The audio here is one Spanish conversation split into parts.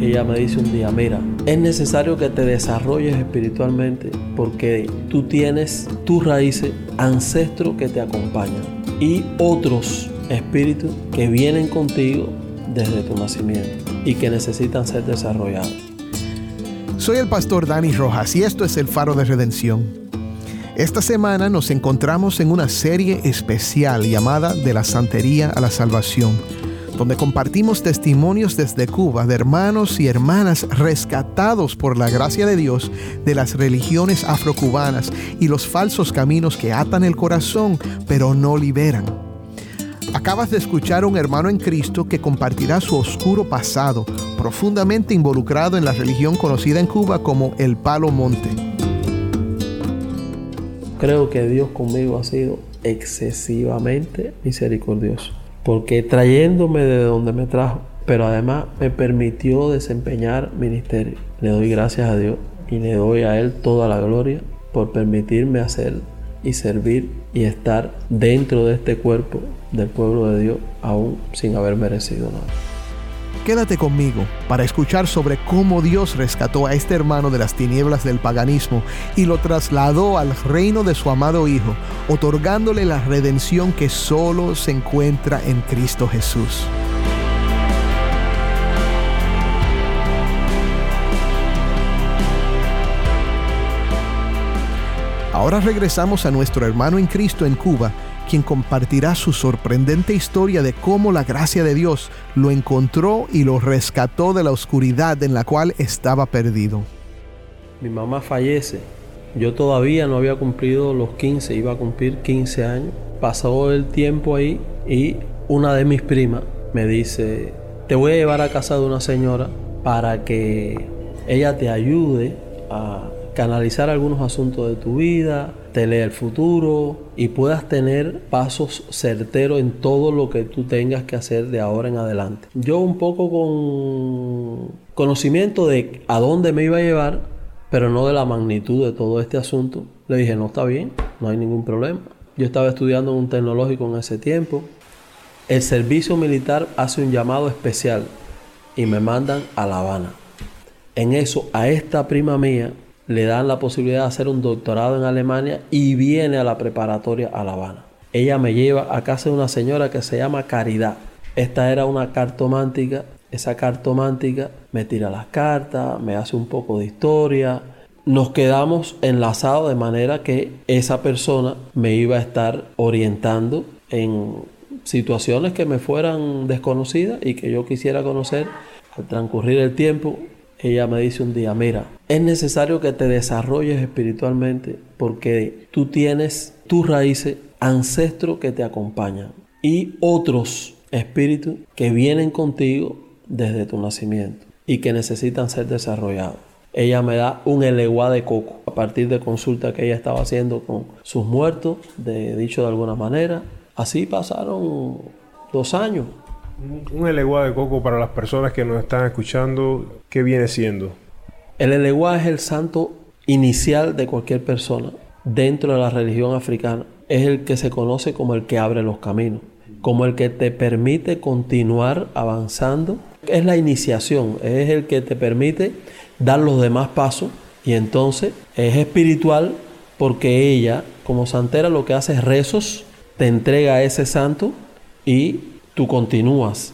ella me dice un día, mira, es necesario que te desarrolles espiritualmente porque tú tienes tus raíces, ancestros que te acompañan y otros espíritus que vienen contigo desde tu nacimiento y que necesitan ser desarrollados. Soy el pastor Dani Rojas y esto es el Faro de Redención. Esta semana nos encontramos en una serie especial llamada De la Santería a la Salvación, donde compartimos testimonios desde Cuba de hermanos y hermanas rescatados por la gracia de Dios de las religiones afrocubanas y los falsos caminos que atan el corazón pero no liberan. Acabas de escuchar a un hermano en Cristo que compartirá su oscuro pasado, profundamente involucrado en la religión conocida en Cuba como el Palo Monte. Creo que Dios conmigo ha sido excesivamente misericordioso, porque trayéndome de donde me trajo, pero además me permitió desempeñar ministerio. Le doy gracias a Dios y le doy a Él toda la gloria por permitirme hacer y servir y estar dentro de este cuerpo del pueblo de Dios aún sin haber merecido nada. Quédate conmigo para escuchar sobre cómo Dios rescató a este hermano de las tinieblas del paganismo y lo trasladó al reino de su amado Hijo, otorgándole la redención que solo se encuentra en Cristo Jesús. Ahora regresamos a nuestro hermano en Cristo en Cuba, quien compartirá su sorprendente historia de cómo la gracia de Dios lo encontró y lo rescató de la oscuridad en la cual estaba perdido. Mi mamá fallece. Yo todavía no había cumplido los 15, iba a cumplir 15 años. Pasó el tiempo ahí y una de mis primas me dice, te voy a llevar a casa de una señora para que ella te ayude a canalizar algunos asuntos de tu vida, te lea el futuro y puedas tener pasos certeros en todo lo que tú tengas que hacer de ahora en adelante. Yo un poco con conocimiento de a dónde me iba a llevar, pero no de la magnitud de todo este asunto, le dije, no está bien, no hay ningún problema. Yo estaba estudiando un tecnológico en ese tiempo. El servicio militar hace un llamado especial y me mandan a La Habana. En eso, a esta prima mía, le dan la posibilidad de hacer un doctorado en Alemania y viene a la preparatoria a La Habana. Ella me lleva a casa de una señora que se llama Caridad. Esta era una cartomántica. Esa cartomántica me tira las cartas, me hace un poco de historia. Nos quedamos enlazados de manera que esa persona me iba a estar orientando en situaciones que me fueran desconocidas y que yo quisiera conocer. Al transcurrir el tiempo, ella me dice un día, mira, es necesario que te desarrolles espiritualmente porque tú tienes tus raíces, ancestros que te acompañan y otros espíritus que vienen contigo desde tu nacimiento y que necesitan ser desarrollados. Ella me da un eleguá de coco a partir de consulta que ella estaba haciendo con sus muertos, de, dicho de alguna manera. Así pasaron dos años un eleguá de coco para las personas que nos están escuchando, ¿qué viene siendo? El eleguá es el santo inicial de cualquier persona dentro de la religión africana. Es el que se conoce como el que abre los caminos, como el que te permite continuar avanzando. Es la iniciación, es el que te permite dar los demás pasos y entonces es espiritual porque ella, como santera, lo que hace es rezos, te entrega a ese santo y tú continúas.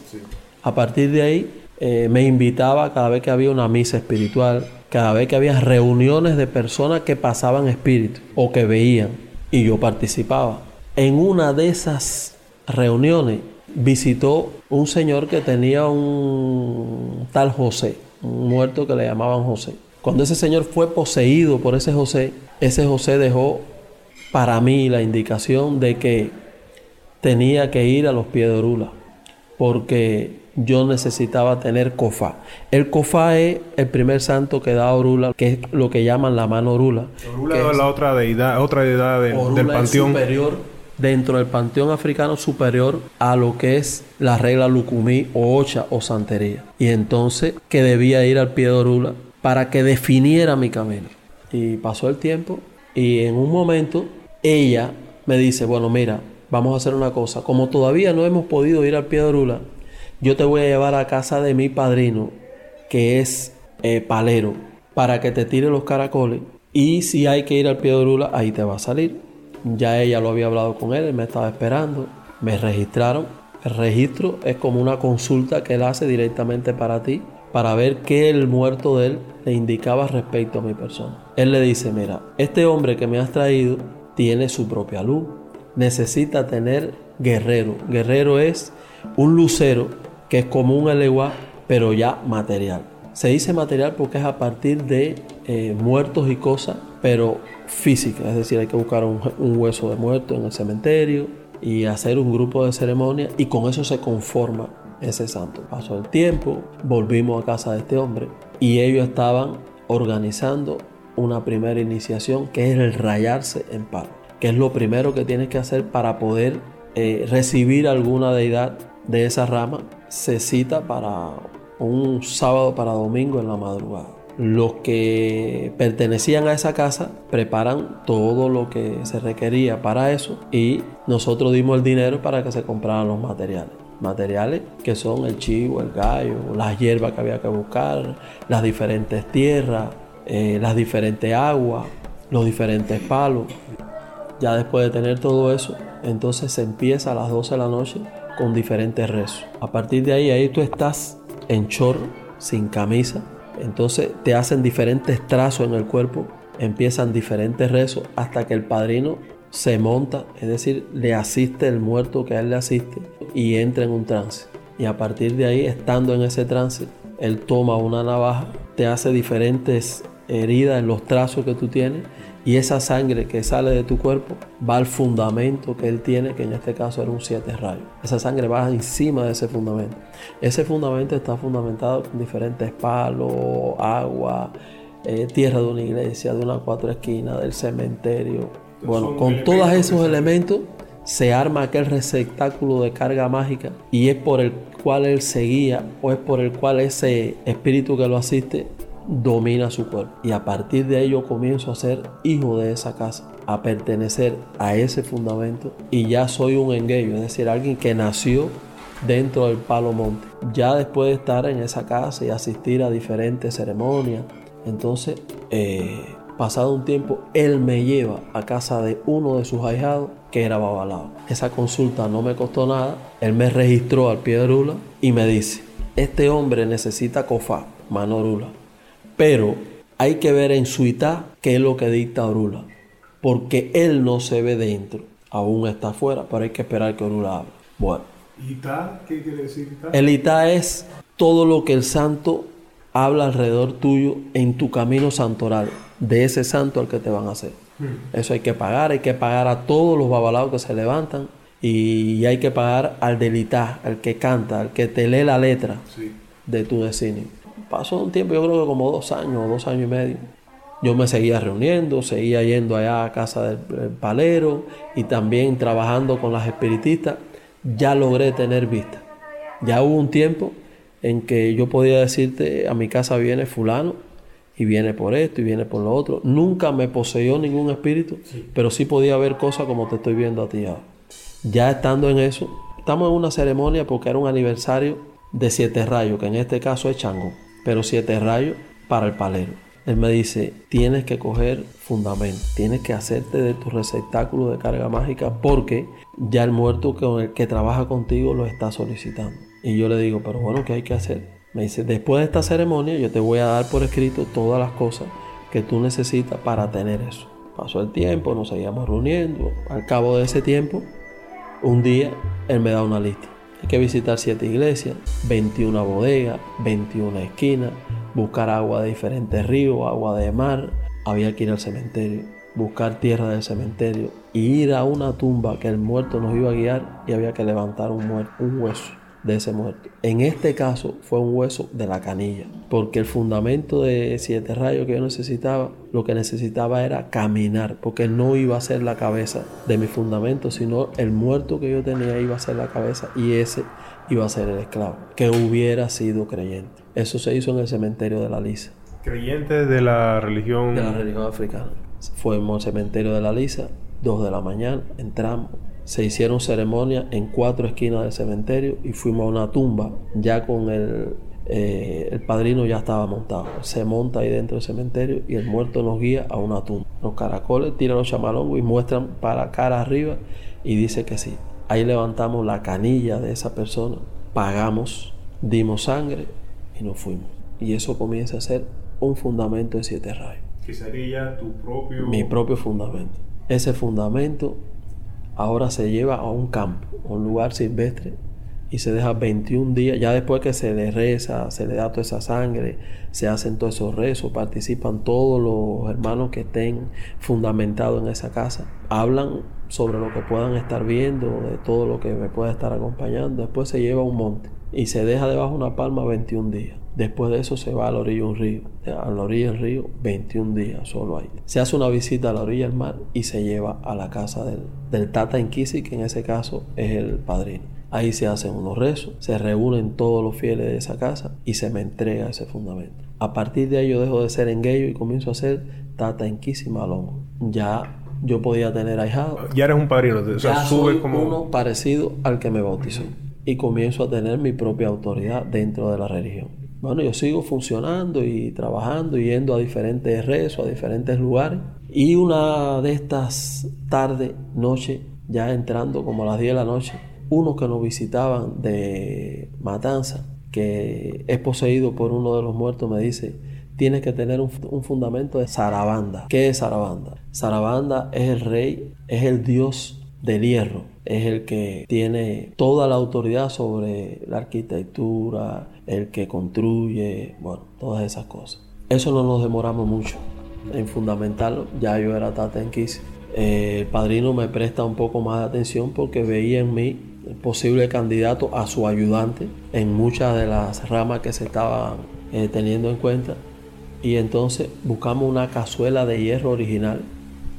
A partir de ahí eh, me invitaba cada vez que había una misa espiritual, cada vez que había reuniones de personas que pasaban espíritu o que veían y yo participaba. En una de esas reuniones visitó un señor que tenía un tal José, un muerto que le llamaban José. Cuando ese señor fue poseído por ese José, ese José dejó para mí la indicación de que tenía que ir a los pies de Orula porque yo necesitaba tener Cofá. El Cofá es el primer santo que da Orula, que es lo que llaman la mano Orula. Orula es la otra deidad, otra deidad del panteón. superior dentro del panteón africano superior a lo que es la regla Lucumí o Ocha o Santería. Y entonces que debía ir al pie de Orula para que definiera mi camino. Y pasó el tiempo y en un momento ella me dice, bueno, mira, vamos a hacer una cosa. Como todavía no hemos podido ir al pie de Orula, yo te voy a llevar a casa de mi padrino, que es eh, palero para que te tire los caracoles y si hay que ir al pie de Orula, ahí te va a salir. Ya ella lo había hablado con él, él me estaba esperando, me registraron. El registro es como una consulta que él hace directamente para ti, para ver qué el muerto de él le indicaba respecto a mi persona. Él le dice, mira, este hombre que me has traído tiene su propia luz, necesita tener guerrero. Guerrero es un lucero que es como un eleguá, pero ya material. Se dice material porque es a partir de eh, muertos y cosas, pero física. Es decir, hay que buscar un, hueso de muerto en el cementerio y hacer un grupo de ceremonia y con eso se conforma ese santo. Pasó el tiempo, volvimos a casa de este hombre y ellos estaban organizando una primera iniciación que es el rayarse en palo, que es lo primero que tienes que hacer para poder eh, recibir alguna deidad de esa rama. Se cita para un sábado para domingo en la madrugada. Los que pertenecían a esa casa preparan todo lo que se requería para eso y nosotros dimos el dinero para que se compraran los materiales. Materiales que son el chivo, el gallo, las hierbas que había que buscar, las diferentes tierras, eh, las diferentes aguas, los diferentes palos. Ya después de tener todo eso, entonces se empieza a las 12 de la noche con diferentes rezos. A partir de ahí, ahí tú estás en chorro, sin camisa. Entonces te hacen diferentes trazos en el cuerpo, empiezan diferentes rezos hasta que el padrino se monta, es decir, le asiste el muerto que a él le asiste y entra en un trance. Y a partir de ahí, estando en ese trance, él toma una navaja, te hace diferentes heridas en los trazos que tú tienes y esa sangre que sale de tu cuerpo va al fundamento que él tiene, que en este caso era un siete rayos. Esa sangre va encima de ese fundamento. Ese fundamento está fundamentado con diferentes palos, agua, eh, tierra de una iglesia, de una cuatro esquinas, del cementerio. Bueno, con todos esos elementos se arma aquel receptáculo de carga mágica y es por el cual él seguía o es por el cual ese espíritu que lo asiste domina su cuerpo. Y a partir de ello comienzo a ser hijo de esa casa, a pertenecer a ese fundamento y ya soy un engueyo, es decir, alguien que nació dentro del palo monte. Ya después de estar en esa casa y asistir a diferentes ceremonias, entonces, eh, pasado un tiempo, él me lleva a casa de uno de sus ahijados que era Babalao. Esa consulta no me costó nada, él me registró al pie de Rula y me dice, este hombre necesita cofá, mano Rula pero hay que ver en su itá qué es lo que dicta Orula. Porque él no se ve dentro. Aún está afuera, pero hay que esperar que Orula hable. Bueno. ¿Itá? ¿Qué quiere decir itá? El itá es todo lo que el santo habla alrededor tuyo en tu camino santoral. De ese santo al que te van a hacer. Hmm. Eso hay que pagar. Hay que pagar a todos los babalaos que se levantan. Y hay que pagar al del itá, al que canta, al que te lee la letra de tu designio. Pasó un tiempo, yo creo que como dos años, dos años y medio. Yo me seguía reuniendo, seguía yendo allá a casa del, palero y también trabajando con las espiritistas. Ya logré tener vista. Ya hubo un tiempo en que yo podía decirte, a mi casa viene fulano y viene por esto y viene por lo otro. Nunca me poseyó ningún espíritu, pero sí podía ver cosas como te estoy viendo a ti ahora. Ya estando en eso, estamos en una ceremonia porque era un aniversario de siete rayos, que en este caso es Chango pero siete rayos para el palero. Él me dice, tienes que coger fundamento, tienes que hacerte de tu receptáculo de carga mágica porque ya el muerto el que trabaja contigo lo está solicitando. Y yo le digo, pero bueno, ¿qué hay que hacer? Me dice, después de esta ceremonia yo te voy a dar por escrito todas las cosas que tú necesitas para tener eso. Pasó el tiempo, nos seguíamos reuniendo. Al cabo de ese tiempo, un día él me da una lista. Hay que visitar siete iglesias, 21 bodegas, 21 esquinas, buscar agua de diferentes ríos, agua de mar. Había que ir al cementerio, buscar tierra del cementerio y ir a una tumba que el muerto nos iba a guiar y había que levantar un, un hueso de ese muerto. En este caso fue un hueso de la canilla, porque el fundamento de siete rayos que yo necesitaba, lo que necesitaba era caminar, porque no iba a ser la cabeza de mi fundamento, sino el muerto que yo tenía iba a ser la cabeza y ese iba a ser el esclavo, que hubiera sido creyente. Eso se hizo en el cementerio de la Lisa. Creyente de la religión... De la religión africana. Fuimos al cementerio de la Lisa, dos de la mañana, entramos, se hicieron ceremonias en cuatro esquinas del cementerio y fuimos a una tumba ya con el eh, el padrino ya estaba montado. Se monta ahí dentro del cementerio y el muerto nos guía a una tumba. Los caracoles tiran los chamalongos y muestran para cara arriba y dice que sí. Ahí levantamos la canilla de esa persona, pagamos, dimos sangre y nos fuimos. Y eso comienza a ser un fundamento de siete rayos. Que sería tu propio... Mi propio fundamento. Ese fundamento ahora se lleva a un campo, a un lugar silvestre y se deja 21 días, ya después que se le reza, se le da toda esa sangre, se hacen todos esos rezos, participan todos los hermanos que estén fundamentados en esa casa, hablan sobre lo que puedan estar viendo, de todo lo que me pueda estar acompañando, después se lleva a un monte y se deja debajo una palma 21 días. Después de eso se va a la orilla de un río, a la orilla del río 21 días solo ahí. Se hace una visita a la orilla del mar y se lleva a la casa del, del Tata Inquisi, que en ese caso es el padrino. Ahí se hacen unos rezos, se reúnen todos los fieles de esa casa y se me entrega ese fundamento. A partir de ahí yo dejo de ser engueyo y comienzo a ser tata y malongo. Ya yo podía tener ahijado. Ya eres un padrino, o sea, ya soy como uno parecido al que me bautizó y comienzo a tener mi propia autoridad dentro de la religión. Bueno, yo sigo funcionando y trabajando, yendo a diferentes rezos, a diferentes lugares. Y una de estas tardes, noche, ya entrando como las 10 de la noche, unos que nos visitaban de Matanza, que es poseído por uno de los muertos, me dice, tienes que tener un, fundamento de Sarabanda. ¿Qué es Sarabanda? Sarabanda es el rey, es el dios del hierro, es el que tiene toda la autoridad sobre la arquitectura, el que construye, bueno, todas esas cosas. Eso no nos demoramos mucho en fundamentarlo, ya yo era Tata en eh, el padrino me presta un poco más de atención porque veía en mí posible candidato a su ayudante en muchas de las ramas que se estaban eh, teniendo en cuenta. Y entonces buscamos una cazuela de hierro original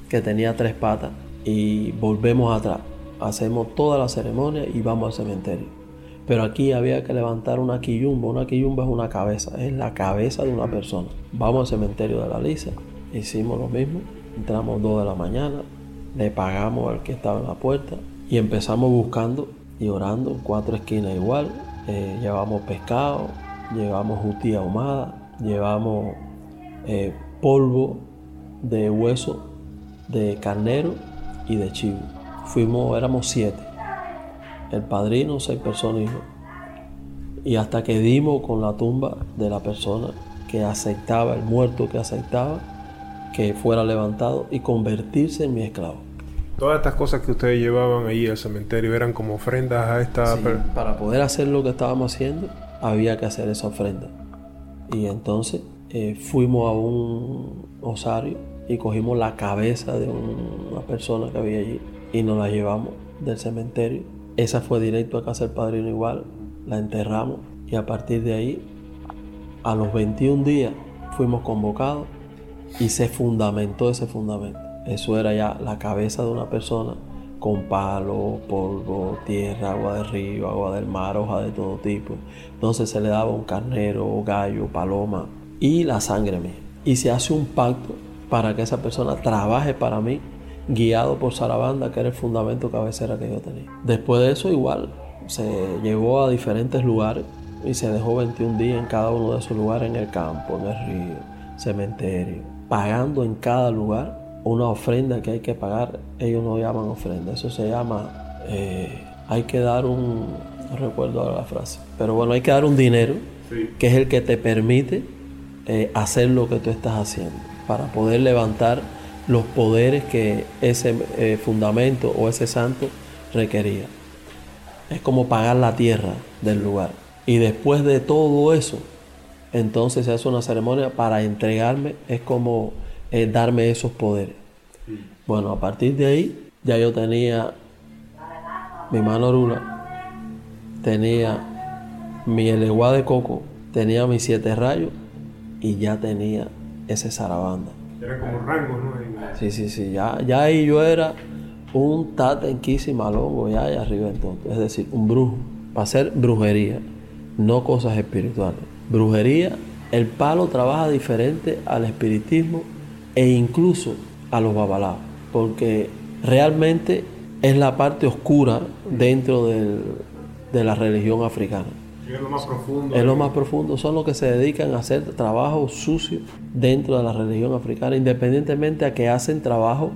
que tenía tres patas y volvemos atrás. Hacemos toda la ceremonia y vamos al cementerio. Pero aquí había que levantar una quillumba. Una quillumba es una cabeza, es la cabeza de una persona. Vamos al cementerio de la Lisa. Hicimos lo mismo. Entramos dos de la mañana, le pagamos al que estaba en la puerta, y empezamos buscando y orando cuatro esquinas igual. Eh, llevamos pescado, llevamos jutía ahumada, llevamos eh, polvo de hueso de carnero y de chivo. Fuimos, éramos siete. El padrino, seis personas y Y hasta que dimos con la tumba de la persona que aceptaba, el muerto que aceptaba, que fuera levantado y convertirse en mi esclavo. Todas estas cosas que ustedes llevaban ahí al cementerio eran como ofrendas a esta... Sí, para poder hacer lo que estábamos haciendo, había que hacer esa ofrenda. Y entonces eh, fuimos a un osario y cogimos la cabeza de una persona que había allí y nos la llevamos del cementerio. Esa fue directo a casa del padrino igual, la enterramos y a partir de ahí, a los 21 días, fuimos convocados y se fundamentó ese fundamento. Eso era ya la cabeza de una persona con palo, polvo, tierra, agua de río, agua del mar, hoja de todo tipo. Entonces se le daba un carnero, gallo, paloma y la sangre mía. Y se hace un pacto para que esa persona trabaje para mí, guiado por Sarabanda, que era el fundamento cabecera que yo tenía. Después de eso igual, se llevó a diferentes lugares y se dejó 21 días en cada uno de esos lugares, en el campo, en el río, cementerio, pagando en cada lugar una ofrenda que hay que pagar, ellos no llaman ofrenda, eso se llama, eh, hay que dar un, no recuerdo ahora la frase, pero bueno, hay que dar un dinero que es el que te permite eh, hacer lo que tú estás haciendo, para poder levantar los poderes que ese eh, fundamento o ese santo requería. Es como pagar la tierra del lugar. Y después de todo eso, entonces se hace una ceremonia para entregarme, es como darme esos poderes. Bueno, a partir de ahí ya yo tenía mi mano rula, tenía mi eleguá de coco, tenía mis siete rayos y ya tenía ese zarabanda. Era como rango, ¿no? Sí, sí, sí, ya, ya ahí yo era un en malongo, ya allá arriba entonces, es decir, un brujo, para hacer brujería, no cosas espirituales. Brujería, el palo trabaja diferente al espiritismo e incluso a los babalaos, porque realmente es la parte oscura dentro de la religión africana. Es lo más profundo. Es lo más profundo. Son los que se dedican a hacer trabajo sucio dentro de la religión africana, independientemente a que hacen trabajo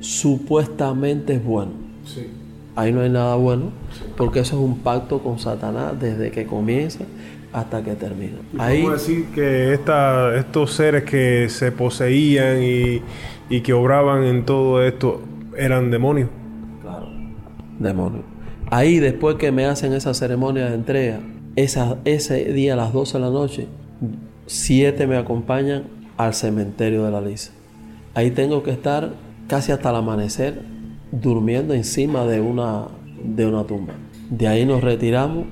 supuestamente bueno. Sí. Ahí no hay nada bueno, porque eso es un pacto con Satanás desde que comienza hasta que termina. Ahí, ¿Cómo decir que esta, estos seres que se poseían y, y que obraban en todo esto eran demonios? Claro, demonio. Ahí después que me hacen esa ceremonia de entrega, esa, ese día a las 12 de la noche, siete me acompañan al cementerio de la Lisa. Ahí tengo que estar casi hasta el amanecer durmiendo encima de una, de una tumba. De ahí nos retiramos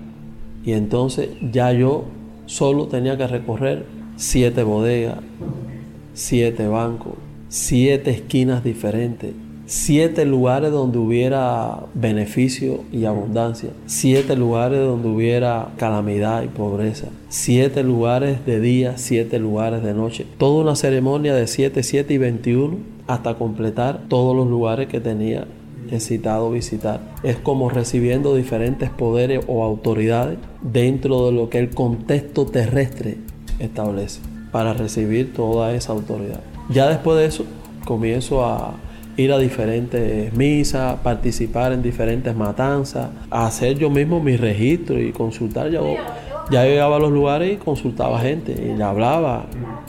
y entonces ya yo solo tenía que recorrer siete bodegas, siete bancos, siete esquinas diferentes, siete lugares donde hubiera beneficio y abundancia, siete lugares donde hubiera calamidad y pobreza, siete lugares de día, siete lugares de noche. Toda una ceremonia de 7, 7 y 21 hasta completar todos los lugares que tenía citado visitar. Es como recibiendo diferentes poderes o autoridades dentro de lo que el contexto terrestre establece para recibir toda esa autoridad. Ya después de eso comienzo a ir a diferentes misas, participar en diferentes matanzas, a hacer yo mismo mi registro y consultar. Ya, ya llegaba a los lugares y consultaba gente y le hablaba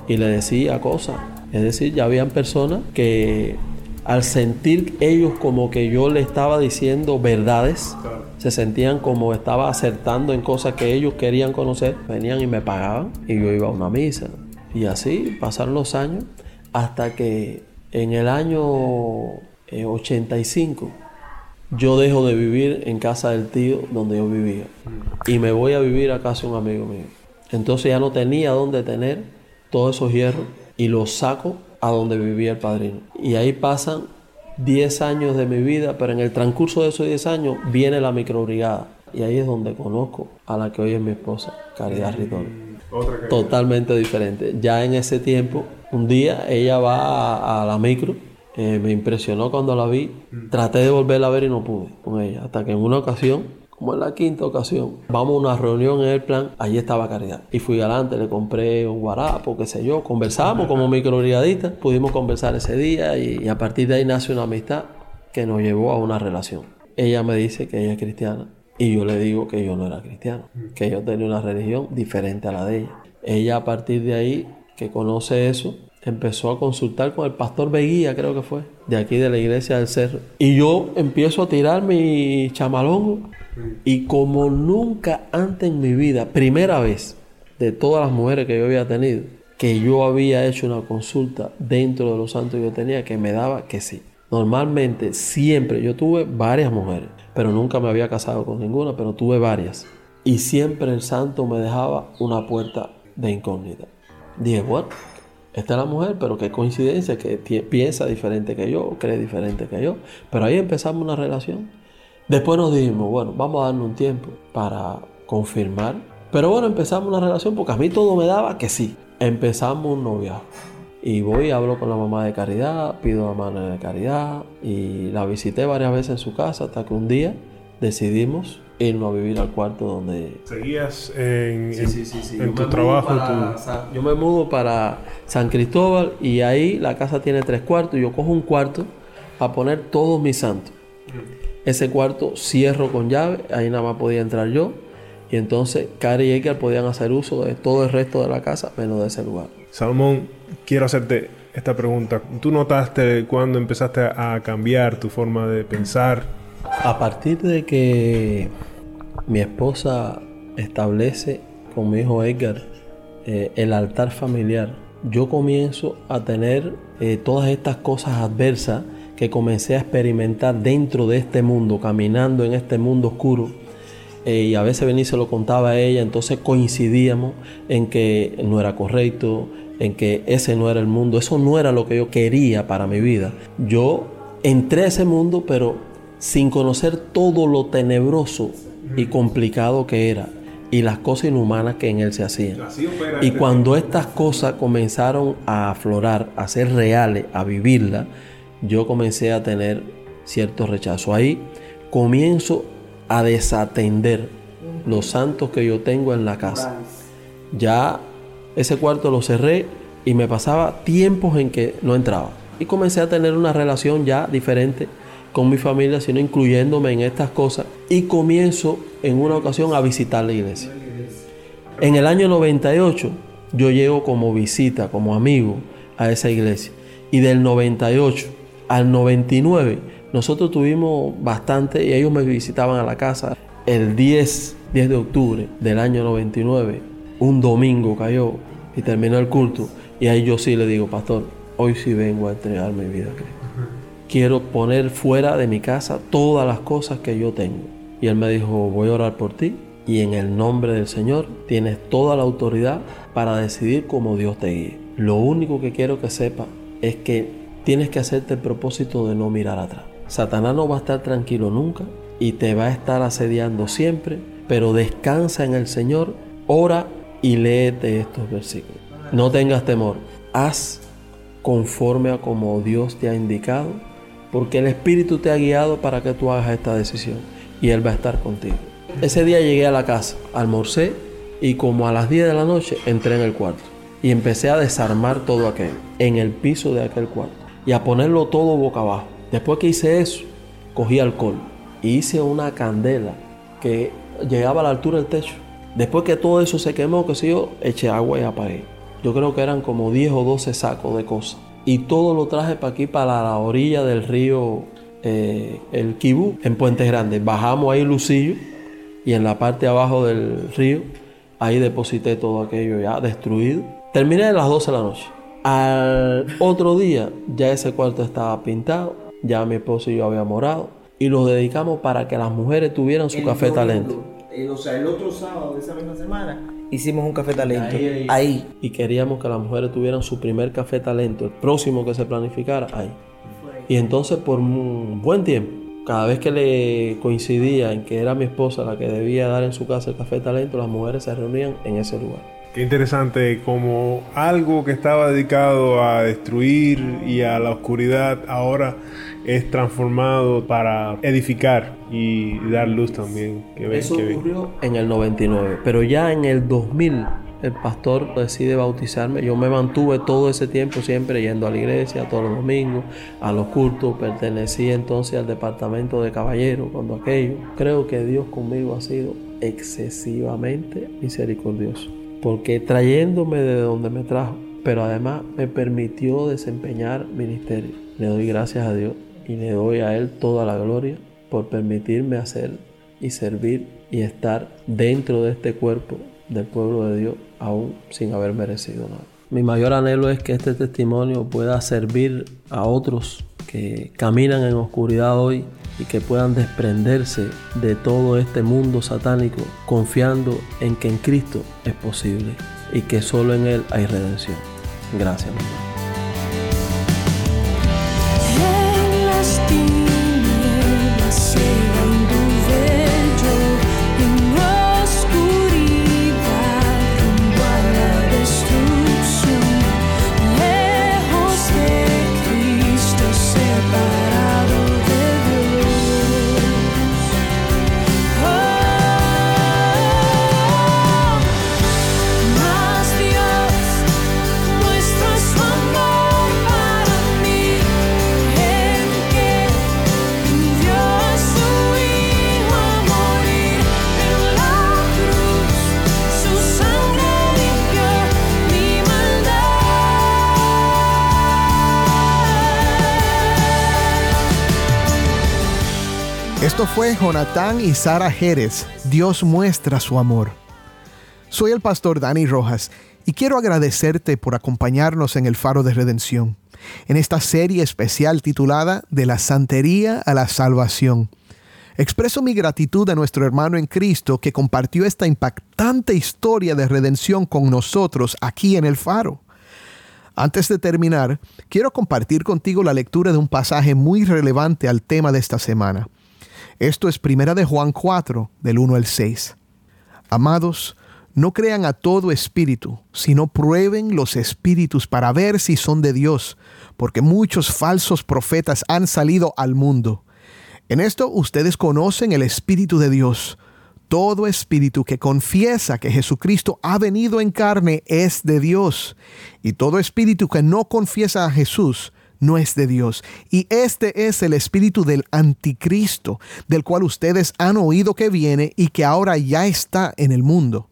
y le decía cosas. Es decir, ya habían personas que al sentir ellos como que yo le estaba diciendo verdades, se sentían como estaba acertando en cosas que ellos querían conocer, venían y me pagaban y yo iba a una misa. Y así pasaron los años hasta que en el año 85 yo dejo de vivir en casa del tío donde yo vivía y me voy a vivir a casa de un amigo mío. Entonces ya no tenía dónde tener todos esos hierros y los saco a donde vivía el padrino. Y ahí pasan 10 años de mi vida, pero en el transcurso de esos 10 años viene la microbrigada. Y ahí es donde conozco a la que hoy es mi esposa, Caridad Ridón. Totalmente diferente. Ya en ese tiempo, un día ella va a, a la micro, eh, me impresionó cuando la vi, traté de volverla a ver y no pude con ella, hasta que en una ocasión como en la quinta ocasión, vamos a una reunión en el plan, allí estaba Caridad. Y fui adelante, le compré un guarapo, qué sé yo, conversamos como microbrigadistas, pudimos conversar ese día y, a partir de ahí nace una amistad que nos llevó a una relación. Ella me dice que ella es cristiana y yo le digo que yo no era cristiano, que yo tenía una religión diferente a la de ella. Ella a partir de ahí, que conoce eso, empezó a consultar con el pastor Beguía, creo que fue, de aquí de la iglesia del Cerro. Y yo empiezo a tirar mi chamalongo y como nunca antes en mi vida, primera vez de todas las mujeres que yo había tenido, que yo había hecho una consulta dentro de los santos que yo tenía que me daba que sí. Normalmente, siempre, yo tuve varias mujeres, pero nunca me había casado con ninguna, pero tuve varias. Y siempre el santo me dejaba una puerta de incógnita. Dije, bueno, esta es la mujer, pero qué coincidencia que piensa diferente que yo, cree diferente que yo. Pero ahí empezamos una relación. Después nos dijimos, bueno, vamos a darnos un tiempo para confirmar. Pero bueno, empezamos una relación porque a mí todo me daba que sí. Empezamos un noviazgo. Y voy, hablo con la mamá de Caridad, pido la mano de Caridad y la visité varias veces en su casa hasta que un día decidimos irnos a vivir al cuarto donde... ¿Seguías en, sí, sí, sí, en tu trabajo? Yo me mudo para San Cristóbal y ahí la casa tiene tres cuartos yo cojo un cuarto para poner todos mis santos. Ese cuarto cierro con llave, ahí nada más podía entrar yo. Y entonces Cari y Edgar podían hacer uso de todo el resto de la casa, menos de ese lugar. Salomón, quiero hacerte esta pregunta. ¿Tú notaste cuando empezaste a cambiar tu forma de pensar? A partir de que mi esposa establece con mi hijo Edgar eh, el altar familiar, yo comienzo a tener eh, todas estas cosas adversas que comencé a experimentar dentro de este mundo, caminando en este mundo oscuro. Eh, y a veces venía y se lo contaba a ella, entonces coincidíamos en que no era correcto, en que ese no era el mundo, eso no era lo que yo quería para mi vida. Yo entré a ese mundo, pero sin conocer todo lo tenebroso y complicado que era y las cosas inhumanas que en él se hacían. Y este cuando estas cosas comenzaron a aflorar, a ser reales, a vivirlas, yo comencé a tener cierto rechazo. Ahí comienzo a desatender los santos que yo tengo en la casa. Ya ese cuarto lo cerré y me pasaba tiempos en que no entraba. Y comencé a tener una relación ya diferente con mi familia, sino incluyéndome en estas cosas. Y comienzo en una ocasión a visitar la iglesia. En el año 98 yo llego como visita, como amigo a esa iglesia. Y del 98 al 99 nosotros tuvimos bastante y ellos me visitaban a la casa. El 10, 10 de octubre del año 99, un domingo cayó y terminó el culto. Y ahí yo sí le digo, pastor, hoy sí vengo a entregar mi vida a Cristo. Quiero poner fuera de mi casa todas las cosas que yo tengo. Y él me dijo, voy a orar por ti y en el nombre del Señor tienes toda la autoridad para decidir cómo Dios te guíe. Lo único que quiero que sepa es que tienes que hacerte el propósito de no mirar atrás. Satanás no va a estar tranquilo nunca y te va a estar asediando siempre, pero descansa en el Señor, ora y léete estos versículos. No tengas temor, haz conforme a como Dios te ha indicado, porque el Espíritu te ha guiado para que tú hagas esta decisión y Él va a estar contigo. Ese día llegué a la casa, almorcé y como a las 10 de la noche entré en el cuarto y empecé a desarmar todo aquello en el piso de aquel cuarto y a ponerlo todo boca abajo. Después que hice eso, cogí alcohol y hice una candela que llegaba a la altura del techo. Después que todo eso se quemó, que eché agua y apagué. Yo creo que eran como 10 o 12 sacos de cosas. Y todo lo traje para aquí, para la orilla del río, eh, el Kibú, en Puente Grande. Bajamos ahí Lucillo y en la parte abajo del río, ahí deposité todo aquello ya destruido. Terminé a las 12 de la noche. Al otro día ya ese cuarto estaba pintado, ya mi esposo y yo habíamos morado y lo dedicamos para que las mujeres tuvieran su café talento. o sea, el otro sábado de esa misma semana hicimos un café talento ahí, Y queríamos que las mujeres tuvieran su primer café talento, el próximo que se planificara, ahí. Y entonces por un buen tiempo cada vez que le coincidía en que era mi esposa la que debía dar en su casa el café talento, las mujeres se reunían en ese lugar. Qué interesante como algo que estaba dedicado a destruir y a la oscuridad ahora es transformado para edificar y dar luz también. Eso ocurrió en el 99, pero ya en el 2000 el pastor decide bautizarme. Yo me mantuve todo ese tiempo siempre yendo a la iglesia todos los domingos, a los cultos. Pertenecí entonces al departamento de caballeros cuando aquello. Creo que Dios conmigo ha sido excesivamente misericordioso, porque trayéndome de donde me trajo, pero además me permitió desempeñar ministerio. Le doy gracias a Dios y le doy a Él toda la gloria por permitirme hacer y servir y estar dentro de este cuerpo del pueblo de Dios aún sin haber merecido nada. Mi mayor anhelo es que este testimonio pueda servir a otros que caminan en oscuridad hoy y que puedan desprenderse de todo este mundo satánico confiando en que en Cristo es posible y que solo en Él hay redención. Gracias, Fue Jonatán y Sara Jerez. Dios muestra su amor. Soy el pastor Dani Rojas y quiero agradecerte por acompañarnos en el Faro de Redención, en esta serie especial titulada De la Santería a la Salvación. Expreso mi gratitud a nuestro hermano en Cristo que compartió esta impactante historia de redención con nosotros aquí en el Faro. Antes de terminar, quiero compartir contigo la lectura de un pasaje muy relevante al tema de esta semana. Esto es Primera de Juan 4, del 1 al 6. Amados, no crean a todo espíritu, sino prueben los espíritus para ver si son de Dios, porque muchos falsos profetas han salido al mundo. En esto ustedes conocen el Espíritu de Dios. todo espíritu que confiesa que Jesucristo ha venido en carne es de Dios. Y todo espíritu que no confiesa a Jesús no es de Dios. Y este es el espíritu del anticristo, del cual ustedes han oído que viene y que ahora ya está en el mundo.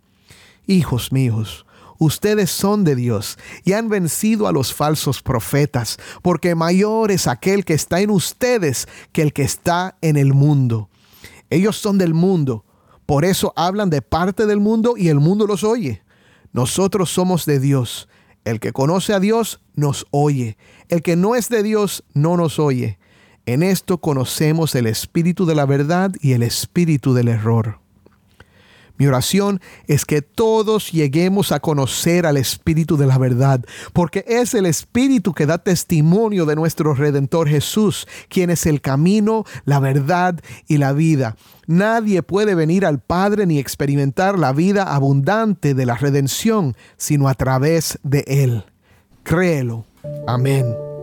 Hijos míos, ustedes son de Dios y han vencido a los falsos profetas, porque mayor es aquel que está en ustedes que el que está en el mundo. Ellos son del mundo, por eso hablan de parte del mundo y el mundo los oye. Nosotros somos de Dios. El que conoce a Dios nos oye. El que no es de Dios no nos oye. En esto conocemos el espíritu de la verdad y el espíritu del error. Mi oración es que todos lleguemos a conocer al Espíritu de la verdad, porque es el Espíritu que da testimonio de nuestro Redentor Jesús, quien es el camino, la verdad y la vida. Nadie puede venir al Padre ni experimentar la vida abundante de la redención, sino a través de Él. Créelo. Amén.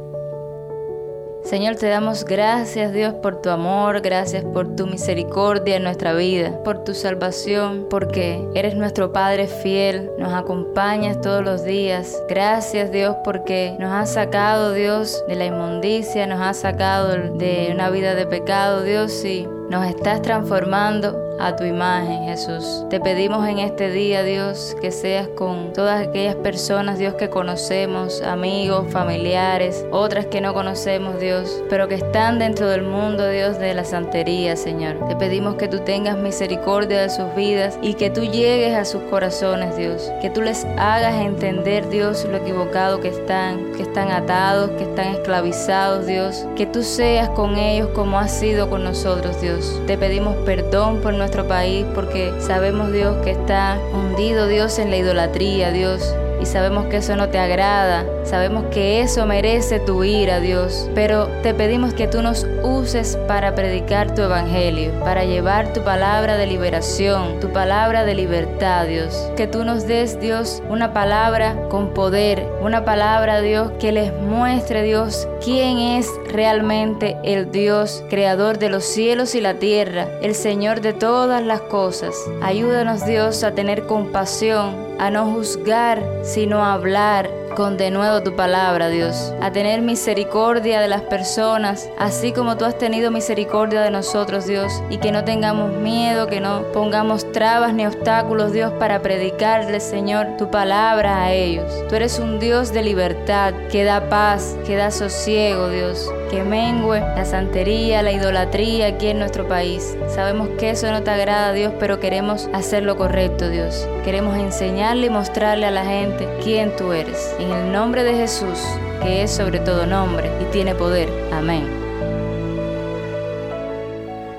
Señor, te damos gracias Dios por tu amor, gracias por tu misericordia en nuestra vida, por tu salvación, porque eres nuestro Padre fiel, nos acompañas todos los días. Gracias Dios porque nos has sacado Dios de la inmundicia, nos has sacado de una vida de pecado Dios y nos estás transformando a tu imagen, Jesús. Te pedimos en este día, Dios, que seas con todas aquellas personas, Dios, que conocemos, amigos, familiares, otras que no conocemos, Dios, pero que están dentro del mundo, Dios, de la santería, Señor. Te pedimos que tú tengas misericordia de sus vidas y que tú llegues a sus corazones, Dios. Que tú les hagas entender, Dios, lo equivocado que están, que están atados, que están esclavizados, Dios. Que tú seas con ellos como has sido con nosotros, Dios. Te pedimos perdón por nuestro país porque sabemos Dios que está hundido Dios en la idolatría, Dios y sabemos que eso no te agrada, sabemos que eso merece tu ira, Dios, pero te pedimos que tú nos uses para predicar tu evangelio, para llevar tu palabra de liberación, tu palabra de libertad, Dios, que tú nos des, Dios, una palabra con poder, una palabra, Dios, que les muestre, Dios, quién es realmente el Dios, creador de los cielos y la tierra, el Señor de todas las cosas. Ayúdanos, Dios, a tener compasión, a no juzgar, sino a hablar con de nuevo tu palabra, Dios, a tener misericordia de las personas, así como tú has tenido misericordia de nosotros, Dios, y que no tengamos miedo, que no pongamos trabas ni obstáculos, Dios, para predicarles, Señor, tu palabra a ellos. Tú eres un Dios de libertad, que da paz, que da sosiego, Dios, que mengue la santería, la idolatría aquí en nuestro país. Sabemos que eso no te agrada, Dios, pero queremos hacer lo correcto, Dios. Queremos enseñarle y mostrarle a la gente quién tú eres. En el nombre de Jesús, que es sobre todo nombre y tiene poder. Amén.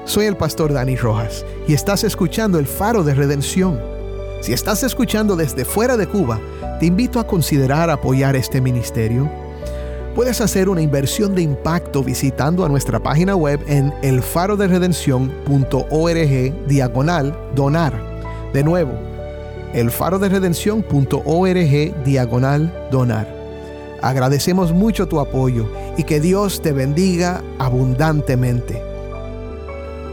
Soy el pastor Dani Rojas y estás escuchando el faro de redención. Si estás escuchando desde fuera de Cuba, te invito a considerar apoyar este ministerio. Puedes hacer una inversión de impacto visitando a nuestra página web en elfaroderedención.org diagonal donar. De nuevo, elfaroderedención.org diagonal donar. Agradecemos mucho tu apoyo y que Dios te bendiga abundantemente.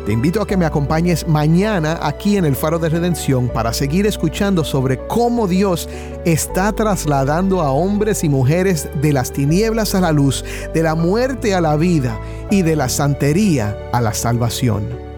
Te invito a que me acompañes mañana aquí en el Faro de Redención para seguir escuchando sobre cómo Dios está trasladando a hombres y mujeres de las tinieblas a la luz, de la muerte a la vida y de la santería a la salvación.